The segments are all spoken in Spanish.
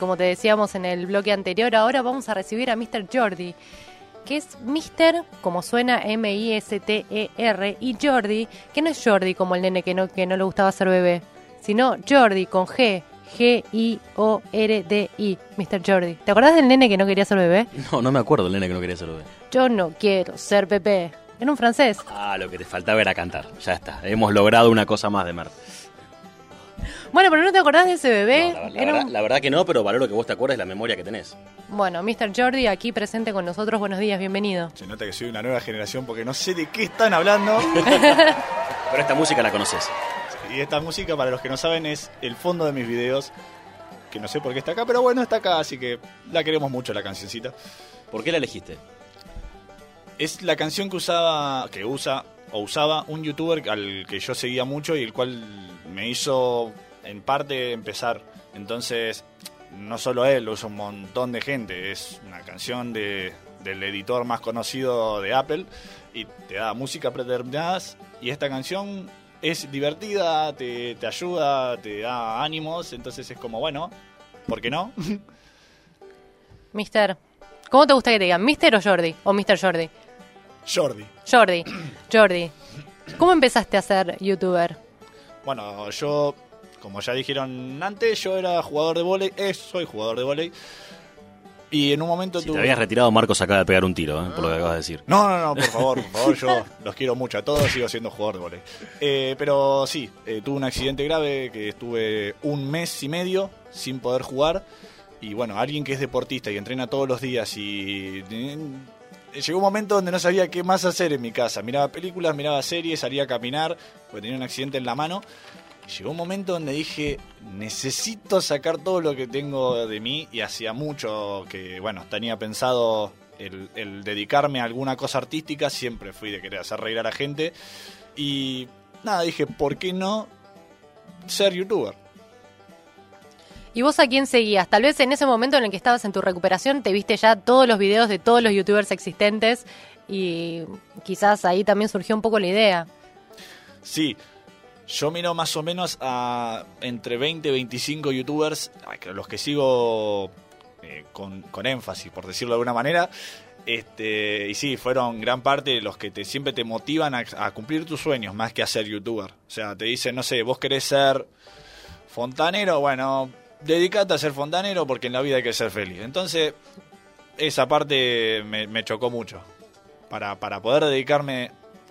Como te decíamos en el bloque anterior, ahora vamos a recibir a Mr. Jordi, que es Mr. como suena M-I-S-T-E-R, y Jordi, que no es Jordi como el nene que no, que no le gustaba ser bebé, sino Jordi con G, G-I-O-R-D-I, Mr. Jordi. ¿Te acordás del nene que no quería ser bebé? No, no me acuerdo del nene que no quería ser bebé. Yo no quiero ser bebé. Era un francés. Ah, lo que te faltaba era cantar. Ya está. Hemos logrado una cosa más de Mert. Bueno, pero no te acordás de ese bebé. No, la, la Era verdad, un- la verdad que no, pero valoro que vos te acuerdes la memoria que tenés. Bueno, Mr. Jordi aquí presente con nosotros. Buenos días, bienvenido. Se nota que soy una nueva generación porque no sé de qué están hablando. Pero esta música la conoces. y esta música, para los que no saben, es el fondo de mis videos. Que no sé por qué está acá, pero bueno, está acá, así que la queremos mucho la cancioncita. ¿Por qué la elegiste? Es la canción que usaba, que usa o usaba un youtuber al que yo seguía mucho y el cual me hizo en parte empezar. Entonces, no solo él, lo usa un montón de gente. Es una canción de, del editor más conocido de Apple y te da música predeterminadas. Y esta canción es divertida, te, te ayuda, te da ánimos. Entonces es como, bueno, ¿por qué no? Mister, ¿cómo te gusta que te digan? ¿Mister o Jordi? ¿O Mr. Jordi? Jordi. Jordi, Jordi. ¿Cómo empezaste a ser youtuber? Bueno, yo, como ya dijeron antes, yo era jugador de volei, eh, soy jugador de volei. Y en un momento Si te tuve... habías retirado, Marcos acaba de pegar un tiro, ¿eh? por lo que acabas de decir. No, no, no, por favor, por favor, yo los quiero mucho a todos, sigo siendo jugador de volei. Eh, pero sí, eh, tuve un accidente grave que estuve un mes y medio sin poder jugar. Y bueno, alguien que es deportista y entrena todos los días y... eh, Llegó un momento donde no sabía qué más hacer en mi casa. Miraba películas, miraba series, salía a caminar, porque tenía un accidente en la mano. Llegó un momento donde dije, necesito sacar todo lo que tengo de mí y hacía mucho que, bueno, tenía pensado el, el dedicarme a alguna cosa artística, siempre fui de querer hacer reír a la gente y nada, dije, ¿por qué no ser youtuber? ¿Y vos a quién seguías? Tal vez en ese momento en el que estabas en tu recuperación te viste ya todos los videos de todos los youtubers existentes y quizás ahí también surgió un poco la idea. Sí, yo miro más o menos a entre 20 y 25 youtubers, los que sigo eh, con, con énfasis, por decirlo de alguna manera. Este, y sí, fueron gran parte los que te, siempre te motivan a, a cumplir tus sueños más que a ser youtuber. O sea, te dicen, no sé, vos querés ser fontanero, bueno, dedicate a ser fontanero porque en la vida hay que ser feliz. Entonces, esa parte me, me chocó mucho. Para, para poder dedicarme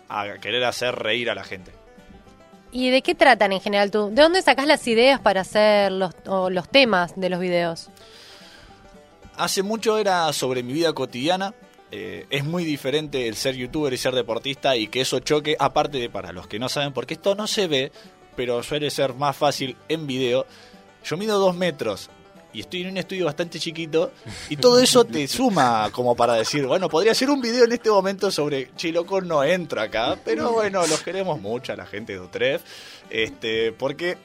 a querer hacer reír a la gente. ¿Y de qué tratan en general tú? ¿De dónde sacás las ideas para hacer los, o los temas de los videos? Hace mucho era sobre mi vida cotidiana. Eh, es muy diferente el ser youtuber y ser deportista y que eso choque, aparte de para los que no saben, porque esto no se ve, pero suele ser más fácil en video. Yo mido dos metros y estoy en un estudio bastante chiquito y todo eso te suma como para decir, bueno, podría hacer un video en este momento sobre Chiloco, no entro acá, pero bueno, los queremos mucho a la gente de Utrecht, este, porque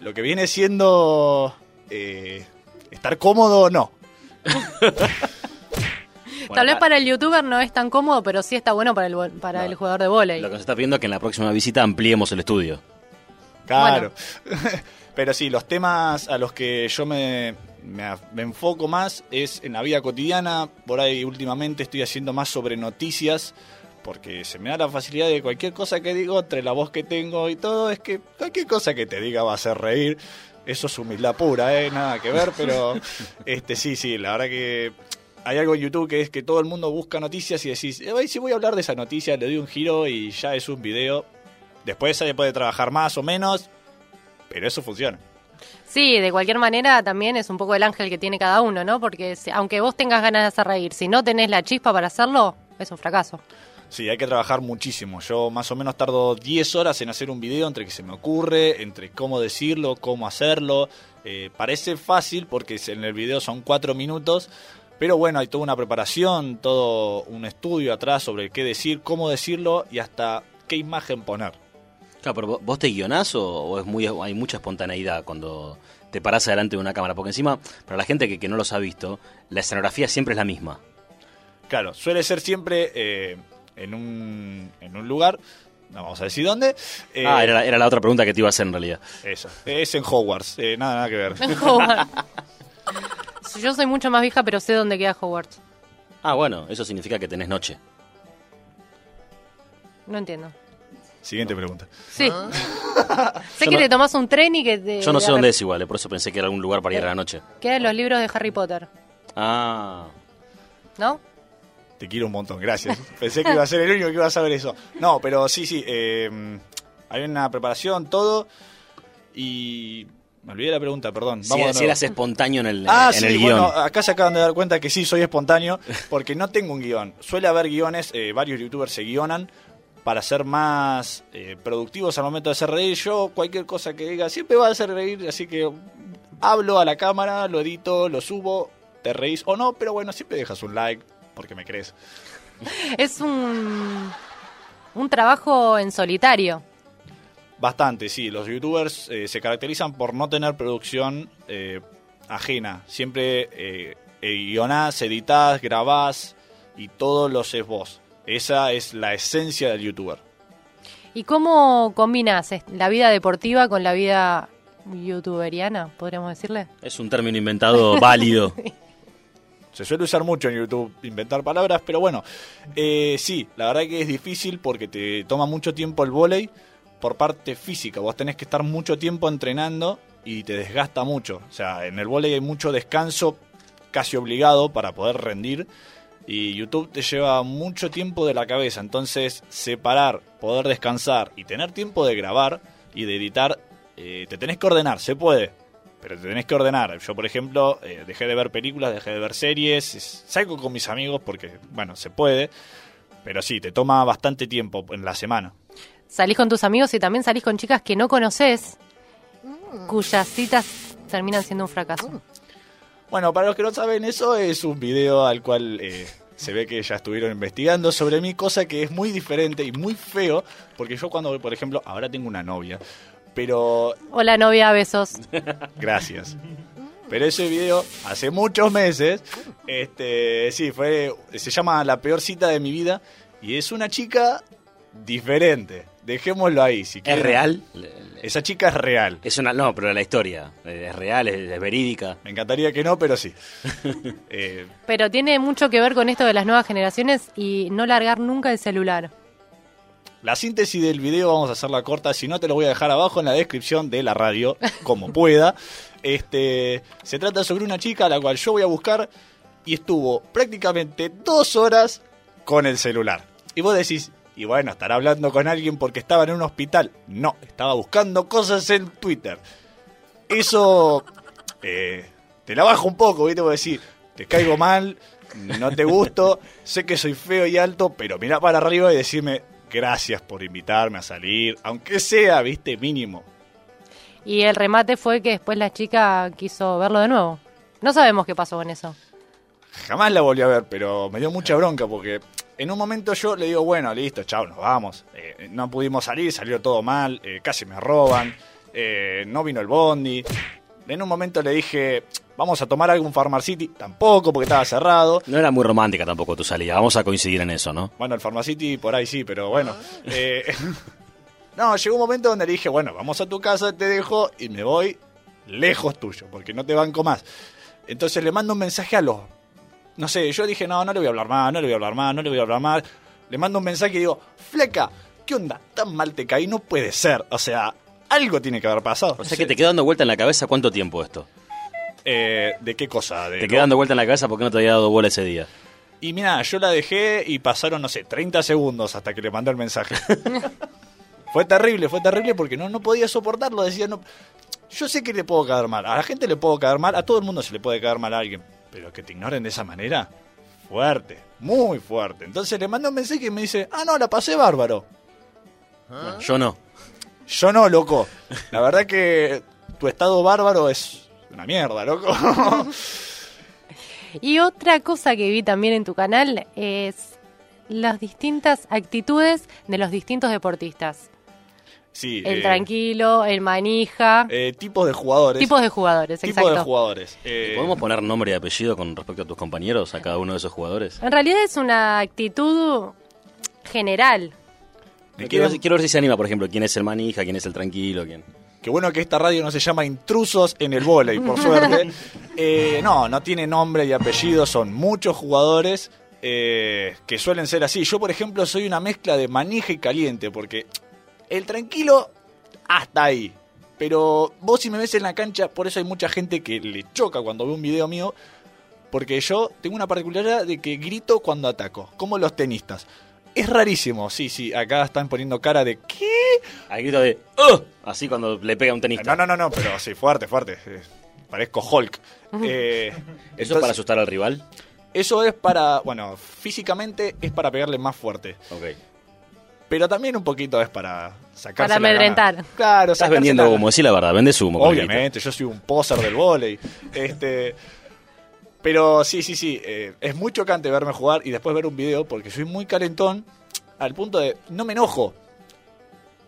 lo que viene siendo eh, estar cómodo, no. Tal vez para el youtuber no es tan cómodo, pero sí está bueno para el, para No. el jugador de volei. Lo que se está pidiendo es que en la próxima visita ampliemos el estudio. Claro. Pero sí, los temas a los que yo me, me, enfoco más es en la vida cotidiana. Por ahí últimamente estoy haciendo más sobre noticias. Porque se me da la facilidad de cualquier cosa que digo, entre la voz que tengo y todo, es que cualquier cosa que te diga va a hacer reír. Eso es humildad pura, ¿eh? Nada que ver, pero este sí, sí, la verdad que hay algo en YouTube que es que todo el mundo busca noticias y decís, eh, si voy a hablar de esa noticia, le doy un giro y ya es un video. Después se puede trabajar más o menos, pero eso funciona. Sí, de cualquier manera también es un poco el ángel que tiene cada uno, ¿no? Porque aunque vos tengas ganas de hacer reír, si no tenés la chispa para hacerlo, es un fracaso. Sí, hay que trabajar muchísimo. Yo más o menos tardo 10 horas en hacer un video entre que se me ocurre, entre cómo decirlo, cómo hacerlo. Eh, parece fácil porque en el video son 4 minutos, pero bueno, hay toda una preparación, todo un estudio atrás sobre qué decir, cómo decirlo y hasta qué imagen poner. Claro, pero ¿vos te guionás o, o es muy, hay mucha espontaneidad cuando te parás delante de una cámara? Porque encima, para la gente que, que no los ha visto, la escenografía siempre es la misma. Claro, suele ser siempre eh, en, un, en un lugar, no vamos a decir dónde. eh, ah, era la, era la otra pregunta que te iba a hacer en realidad. Eso, es en Hogwarts, eh, nada, nada que ver. Howard. Yo soy mucho más vieja, pero sé dónde queda Hogwarts. Ah, bueno, eso significa que tenés noche. No entiendo. Siguiente pregunta. Sí. sé Yo que no- te tomás un tren y que te... Yo no sé dónde es igual, eh, por eso pensé que era algún lugar para ir a la noche. Quedan los libros de Harry Potter, Ah, ¿no? Te quiero un montón, gracias. Pensé que iba a ser el único que iba a saber eso. No, pero sí, sí. eh, hay una preparación, todo. Y. Me olvidé la pregunta, perdón. si, de si nuevo. eras espontáneo en el, Ah, en sí, el guion. bueno, acá se acaban de dar cuenta que sí, soy espontáneo, porque no tengo un guion. Suele haber guiones, eh, varios youtubers se guionan para ser más eh, productivos al momento de hacer reír. Yo, cualquier cosa que diga, siempre va a hacer reír, así que hablo a la cámara, lo edito, lo subo, te reís o no, pero bueno, siempre dejas un like, porque me crees. Es un, un trabajo en solitario. Bastante, sí. Los youtubers eh, se caracterizan por no tener producción eh, ajena. Siempre guionás, editás, grabás y todo lo haces vos. Esa es la esencia del youtuber. ¿Y cómo combinas la vida deportiva con la vida youtuberiana, podríamos decirle? Es un término inventado válido. Se suele usar mucho en YouTube inventar palabras, pero bueno, eh, sí, la verdad que es difícil porque te toma mucho tiempo el volei por parte física. Vos tenés que estar mucho tiempo entrenando y te desgasta mucho. O sea, en el volei hay mucho descanso casi obligado para poder rendir y YouTube te lleva mucho tiempo de la cabeza. Entonces, separar, poder descansar y tener tiempo de grabar y de editar, eh, te tenés que ordenar, se puede. Pero te tenés que ordenar. Yo, por ejemplo, eh, dejé de ver películas, dejé de ver series. es- Salgo con mis amigos porque, bueno, se puede. Pero sí, te toma bastante tiempo en la semana. Salís con tus amigos y también salís con chicas que no conoces, cuyas citas terminan siendo un fracaso. Bueno, para los que no saben, eso es un video al cual eh, se ve que ya estuvieron investigando sobre mí, cosa que es muy diferente y muy feo, porque yo cuando, por ejemplo, ahora tengo una novia, pero Hola novia, besos. gracias. Pero ese video, hace muchos meses, este, sí, fue, se llama La peor cita de mi vida, y es una chica diferente. Dejémoslo ahí, si ¿Es quieren. real? Esa chica es real. Es una, no, pero la historia eh, es real, es, es verídica. Me encantaría que no, pero sí. Eh, Pero tiene mucho que ver con esto de las nuevas generaciones y no largar nunca el celular. La síntesis del video vamos a hacerla corta, si no te lo voy a dejar abajo en la descripción de la radio, como pueda. Este, se trata sobre una chica a la cual yo voy a buscar y estuvo prácticamente dos horas con el celular. Y vos decís, y bueno, estará hablando con alguien porque estaba en un hospital. No, estaba buscando cosas en Twitter. Eso eh, te la bajo un poco, ¿viste? Vos decís, te caigo mal, no te gusto, sé que soy feo y alto, pero mirá para arriba y decirme gracias por invitarme a salir, aunque sea, ¿viste? Mínimo. Y el remate fue que después la chica quiso verlo de nuevo. No sabemos qué pasó con eso. Jamás la volví a ver, pero me dio mucha bronca porque en un momento yo le digo, bueno, listo, chao, nos vamos. Eh, no pudimos salir, salió todo mal, eh, casi me roban, eh, no vino el bondi. En un momento le dije, vamos a tomar algún Farmar City, tampoco porque estaba cerrado. No era muy romántica tampoco tu salida, vamos a coincidir en eso, ¿no? Bueno, el Pharmacity por ahí sí, pero bueno. No, llegó un momento donde le dije, bueno, vamos a tu casa, te dejo y me voy lejos tuyo, porque no te banco más. Entonces le mando un mensaje a los... No sé, yo dije, no, no le voy a hablar más, no le voy a hablar más, no le voy a hablar más. Le mando un mensaje y digo, fleca, ¿qué onda? Tan mal te caí, no puede ser. O sea, algo tiene que haber pasado. O sea que te quedó dando vuelta en la cabeza cuánto tiempo esto. Eh, ¿De qué cosa? De Te quedó dando vuelta en la cabeza porque no te había dado bola ese día. Y mira, yo la dejé y pasaron, no sé, 30 segundos hasta que le mandé el mensaje. fue terrible, fue terrible porque no, no podía soportarlo. Decía, no, yo sé que le puedo caer mal. A la gente le puedo caer mal, a todo el mundo se le puede caer mal a alguien. Pero que te ignoren de esa manera, fuerte, muy fuerte. Entonces le mando un mensaje y me dice, ah, no, la pasé bárbaro. Bueno, yo no. Yo no, loco. La verdad que tu estado bárbaro es una mierda, loco. Y otra cosa que vi también en tu canal es las distintas actitudes de los distintos deportistas. Sí, El eh, tranquilo, el manija, eh, tipos de jugadores. tipos de jugadores, tipos exacto. de jugadores. Eh, ¿Podemos poner nombre y apellido con respecto a tus compañeros, a cada uno de esos jugadores? En realidad es una actitud general. Quiero, quiero ver si se anima, por ejemplo, quién es el manija, quién es el tranquilo, quién. Qué bueno que esta radio no se llama Intrusos en el Voley, por suerte. Eh, no, no tiene nombre y apellido, son muchos jugadores eh, que suelen ser así. Yo, por ejemplo, soy una mezcla de manija y caliente, porque el tranquilo hasta ahí. Pero vos si me ves en la cancha, por eso hay mucha gente que le choca cuando ve un video mío, porque yo tengo una particularidad de que grito cuando ataco, como los tenistas. Es rarísimo, sí, sí, acá están poniendo cara de ¿qué? Al grito de ¡Oh! Así cuando le pega a un tenista. No, no, no, no, pero sí, fuerte, fuerte. Parezco Hulk. Eh, ¿Eso es para asustar al rival? Eso es para, bueno, físicamente es para pegarle más fuerte. Ok. Pero también un poquito es para sacarse Para amedrentar. Claro, Estás vendiendo la- humo, decí la verdad, vendes humo. Obviamente, yo soy un poser del volei. Este, pero sí, sí, sí. eh, es muy chocante verme jugar y después ver un video porque soy muy calentón al punto de no me enojo.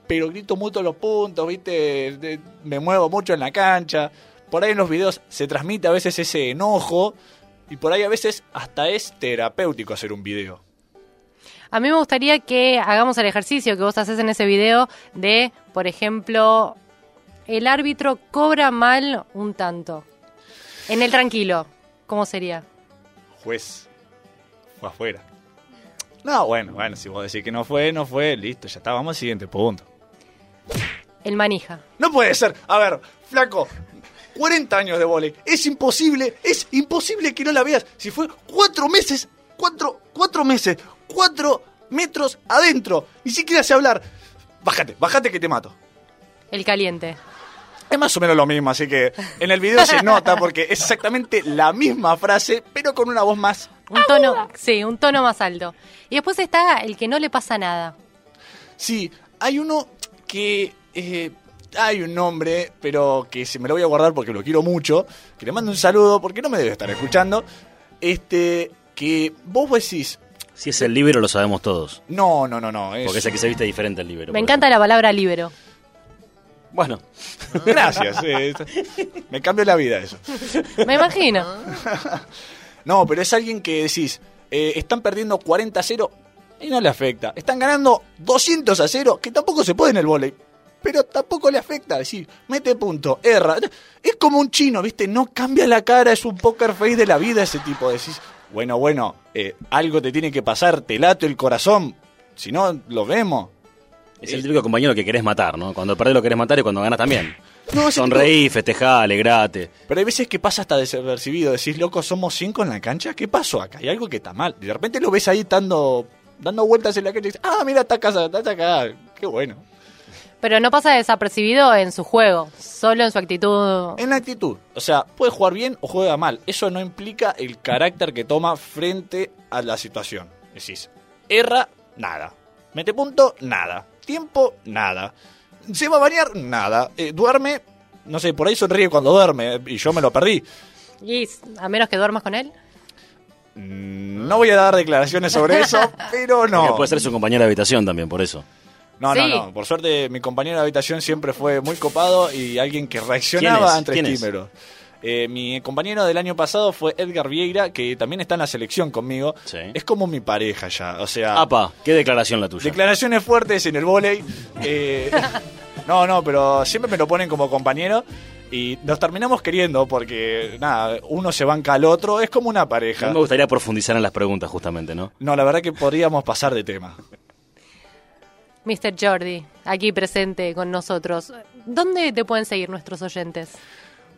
Pero grito mucho los puntos, ¿viste? De- me muevo mucho en la cancha. Por ahí en los videos se transmite a veces ese enojo. Y por ahí a veces hasta es terapéutico hacer un video. A mí me gustaría que hagamos el ejercicio que vos haces en ese video de, por ejemplo, el árbitro cobra mal un tanto. En el tranquilo, ¿cómo sería? Juez, fue afuera. No, bueno, bueno, si vos decís que no fue, no fue, listo, ya está, vamos al siguiente punto. El manija. No puede ser. A ver, flaco, 40 años de vole. Es imposible, es imposible que no la veas. Si fue cuatro meses, cuatro, cuatro meses, cuatro metros adentro. Ni siquiera sé hablar. Bájate, bájate que te mato. El caliente. Es más o menos lo mismo, así que en el video se nota porque es exactamente la misma frase, pero con una voz más. Un tono, sí, un tono más alto. Y después está el que no le pasa nada. Sí, hay uno que eh, hay un nombre, pero que se me lo voy a guardar porque lo quiero mucho. Que le mando un saludo porque no me debe estar escuchando. Este, que vos decís, Si es el libro, lo sabemos todos. no, no, no, no. es- Porque es el que se viste diferente el libro. Me encanta la palabra libero. ejemplo. Bueno, Gracias, eh, me cambió la vida eso. Me imagino. No, pero es alguien que decís, eh, están perdiendo 40 a 0 y no le afecta. Están ganando 200 a 0, que tampoco se puede en el volei. Pero tampoco le afecta, decir, mete punto, erra. Es como un chino, ¿viste? No cambia la cara, es un poker face de la vida ese tipo. Decís, bueno, bueno, eh, algo te tiene que pasar, te lato el corazón. Si no, lo vemos. es el típico compañero que querés matar, ¿no? Cuando perdés lo querés matar y cuando ganas también. No, Sonreí, festejá, alegrate. Pero hay veces que pasa hasta desapercibido. Decís, loco, somos cinco en la cancha. ¿Qué pasó acá? Hay algo que está mal. De repente lo ves ahí dando, dando vueltas en la cancha y dices, ah, mira, está acá, está acá. Qué bueno. Pero no pasa desapercibido en su juego, solo en su actitud. En la actitud. O sea, puede jugar bien o juega mal. Eso no implica el carácter que toma frente a la situación. Decís, erra, nada. Mete punto, nada. Tiempo, nada. Se va a bañar, nada. Eh, duerme, no sé, por ahí sonríe cuando duerme. Y yo me lo perdí. Y a menos que duermas con él. Mm, No voy a dar declaraciones sobre eso, pero Porque no. puede ser su compañero de habitación también, por eso. No, no, Sí. no. Por suerte, mi compañero de habitación siempre fue muy copado y alguien que reaccionaba ante estímulos. Eh, mi compañero del año pasado fue Edgar Vieira, que también está en la selección conmigo. Sí. Es como mi pareja ya. O sea, Apa, qué declaración la tuya. declaraciones fuertes en el vóley. Eh, no, no, pero siempre me lo ponen como compañero. Y nos terminamos queriendo porque, nada, uno se banca al otro. Es como una A pareja. mí me gustaría profundizar en las preguntas, justamente, ¿no? No, la verdad que podríamos pasar de tema. Mr. Jordi, aquí presente con nosotros. ¿Dónde te pueden seguir nuestros oyentes?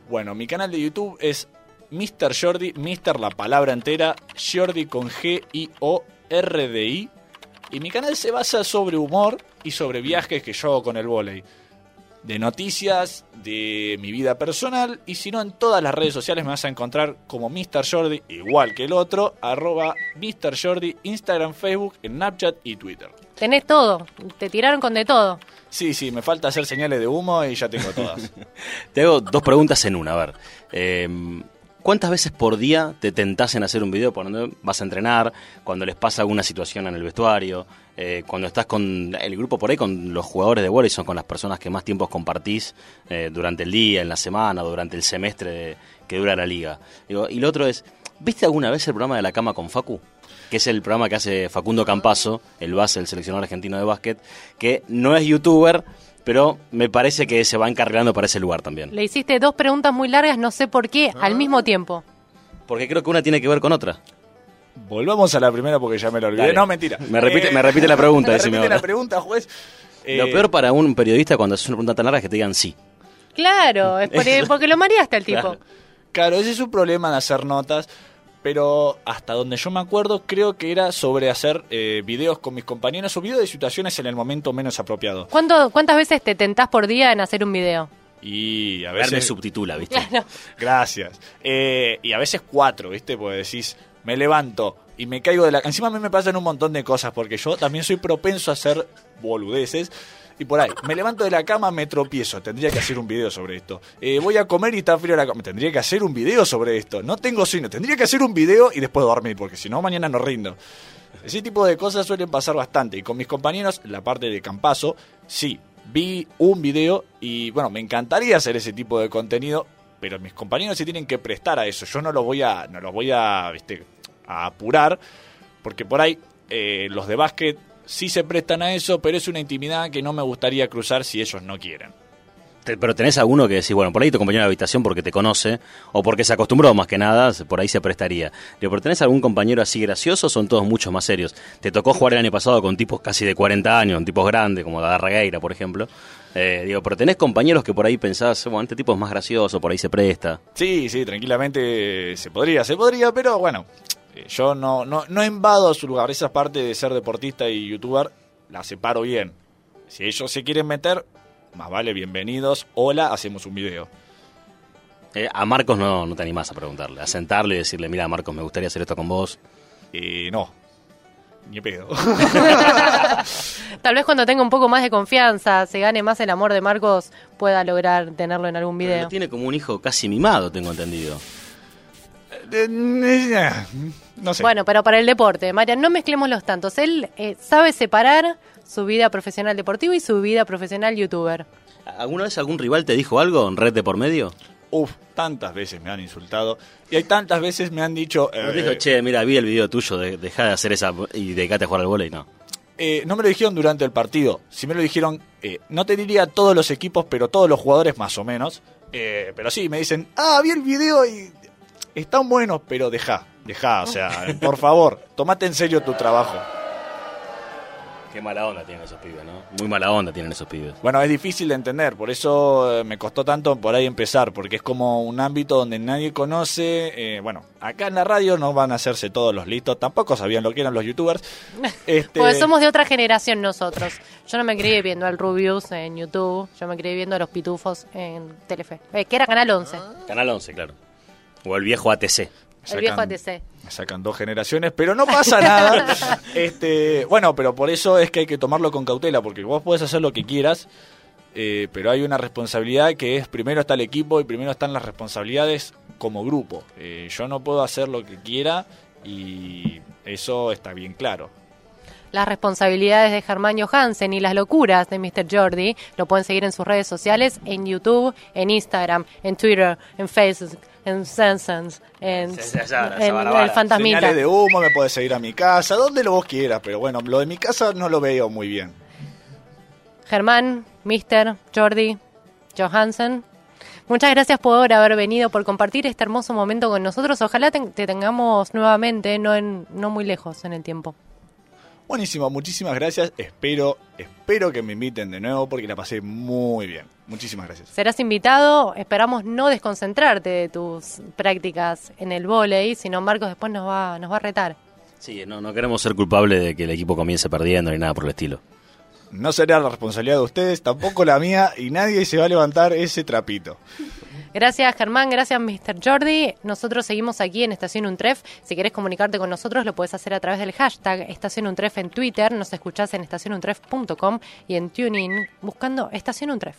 Bueno, mi canal de YouTube es Mr. Jordi, Mr. la palabra entera, Jordi con G I O R D I. Y mi canal se basa sobre humor y sobre viajes que yo hago con el volei. De noticias, de mi vida personal, y si no, en todas las redes sociales me vas a encontrar como Mr. Jordi, igual que el otro, arroba Mr. Jordi, Instagram, Facebook, Snapchat y Twitter. Tenés todo, te tiraron con de todo. Sí, sí, me falta hacer señales de humo y ya tengo todas. Te hago dos preguntas en una, a ver. Eh, ¿Cuántas veces por día te tentás en hacer un video cuando vas a entrenar, cuando les pasa alguna situación en el vestuario, eh, cuando estás con el grupo por ahí, con los jugadores de voleibol, son con las personas que más tiempos compartís eh, durante el día, en la semana, o durante el semestre de- que dura la liga? Digo, y lo otro es, ¿viste alguna vez el programa de la cama con Facu? Que es el programa que hace Facundo Campazo, el base del seleccionador argentino de básquet, que no es youtuber, pero me parece que se va encarrilando para ese lugar también. Le hiciste dos preguntas muy largas, no sé por qué, al mismo tiempo. Porque creo que una tiene que ver con otra. Volvamos a la primera porque ya me lo olvidé. Dale. No, mentira. Me repite- Eh, me repite la pregunta, me decime repite la pregunta, juez. Lo Eh, peor para un periodista cuando haces una pregunta tan larga es que te digan sí. Claro, es porque, porque lo mareaste al tipo. Claro. Claro, ese es un problema de hacer notas, pero hasta donde yo me acuerdo creo que era sobre hacer eh, videos con mis compañeros o videos de situaciones en el momento menos apropiado. ¿Cuánto, ¿Cuántas veces te tentás por día en hacer un video? Y a A ver, me veces... subtitula, ¿viste? Gracias. Eh, y a veces cuatro, ¿viste? Porque decís, me levanto y me caigo de la... Encima a mí me pasan un montón de cosas porque yo también soy propenso a hacer boludeces. Y por ahí, me levanto de la cama, me tropiezo. Tendría que hacer un video sobre esto. Eh, voy a comer y está frío la cama. Tendría que hacer un video sobre esto. No tengo sueño. Tendría que hacer un video y después dormir, porque si no, mañana no rindo. Ese tipo de cosas suelen pasar bastante. Y con mis compañeros, la parte de Campazo, sí, vi un video y bueno, me encantaría hacer ese tipo de contenido, pero mis compañeros se tienen que prestar a eso. Yo no los voy a, no los voy a, viste, a apurar, porque por ahí eh, los de básquet sí se prestan a eso, pero es una intimidad que no me gustaría cruzar si ellos no quieren. Pero tenés alguno que decís, bueno, por ahí tu compañero de habitación porque te conoce, o porque se acostumbró más que nada, por ahí se prestaría. Digo, pero tenés algún compañero así gracioso, son todos mucho más serios. Te tocó jugar el año pasado con tipos casi de 40 años, tipos grandes, como Darregueira, por ejemplo. Eh, digo, pero tenés compañeros que por ahí pensás, bueno, este tipo es más gracioso, por ahí se presta. Sí, sí, tranquilamente se podría, se podría, pero bueno, yo no, no, no invado su lugar. Esa parte de ser deportista y youtuber la separo bien. Si ellos se quieren meter, más vale, bienvenidos. Hola, hacemos un video. Eh, a Marcos no, no te animás a preguntarle, a sentarle y decirle, mira, Marcos, me gustaría hacer esto con vos. Eh, no, ni pedo. Tal vez cuando tenga un poco más de confianza, se gane más el amor de Marcos, pueda lograr tenerlo en algún Pero video. lo tiene como un hijo casi mimado, tengo entendido. Eh, no sé. Bueno, pero para el deporte, Marian, no mezclemos los tantos. Él eh, sabe separar su vida profesional deportiva y su vida profesional youtuber. ¿Alguna vez algún rival te dijo algo en red de por medio? Uf, tantas veces me han insultado. Y hay tantas veces me han dicho... Eh, dijo, che, mira, vi el video tuyo, de, deja de hacer esa y dedicate a jugar al volei, no. Eh, no me lo dijeron durante el partido. Si me lo dijeron, eh, no te diría todos los equipos, pero todos los jugadores más o menos. Eh, pero sí, me dicen, ah, vi el video y están buenos, pero deja, deja, o sea, por favor, tomate en serio tu trabajo. Qué mala onda tienen esos pibes, ¿no? Muy mala onda tienen esos pibes. Bueno, es difícil de entender, por eso eh, me costó tanto por ahí empezar, porque es como un ámbito donde nadie conoce. eh, bueno, acá en la radio no van a hacerse todos los listos, tampoco sabían lo que eran los youtubers. Este, Porque somos de otra generación nosotros. Yo no me crié viendo al Rubius en YouTube, yo me crié viendo a los Pitufos en Telefe, eh, que era Canal 11, Canal 11, claro. O el viejo ATC. me el viejo sacan- ATC. Me sacan dos generaciones, pero no pasa nada. este, bueno, pero por eso es que hay que tomarlo con cautela, porque vos podés hacer lo que quieras, eh, pero hay una responsabilidad que es primero está el equipo y primero están las responsabilidades como grupo. Eh, yo no puedo hacer lo que quiera y eso está bien claro. Las responsabilidades de Germán Johansen y las locuras de Mr. Jordi lo pueden seguir en sus redes sociales, en YouTube, en Instagram, en Twitter, en Facebook, en Sensens, en, en el Fantasmita. Señales de humo, me podés seguir a mi casa, donde lo vos quieras, pero bueno, lo de mi casa no lo veo muy bien. Germán, Mr. Jordi, Johansen. Muchas gracias por haber venido, por compartir este hermoso momento con nosotros. Ojalá te, te tengamos nuevamente, no, en, no muy lejos en el tiempo. Buenísimo, muchísimas gracias. Espero, espero que me inviten de nuevo porque la pasé muy bien. Muchísimas gracias. Serás invitado, esperamos no desconcentrarte de tus prácticas en el vóley, sino Marcos después nos va, nos va a retar. Sí, no, no queremos ser culpables de que el equipo comience perdiendo ni nada por el estilo. No será la responsabilidad de ustedes, tampoco la mía, y nadie se va a levantar ese trapito. Gracias Germán, gracias Mr. Jordi. Nosotros seguimos aquí en Estación Untref. Si querés comunicarte con nosotros lo puedes hacer a través del hashtag Estación Untref en Twitter. Nos escuchás en estacionuntref.com y en TuneIn buscando Estación Untref.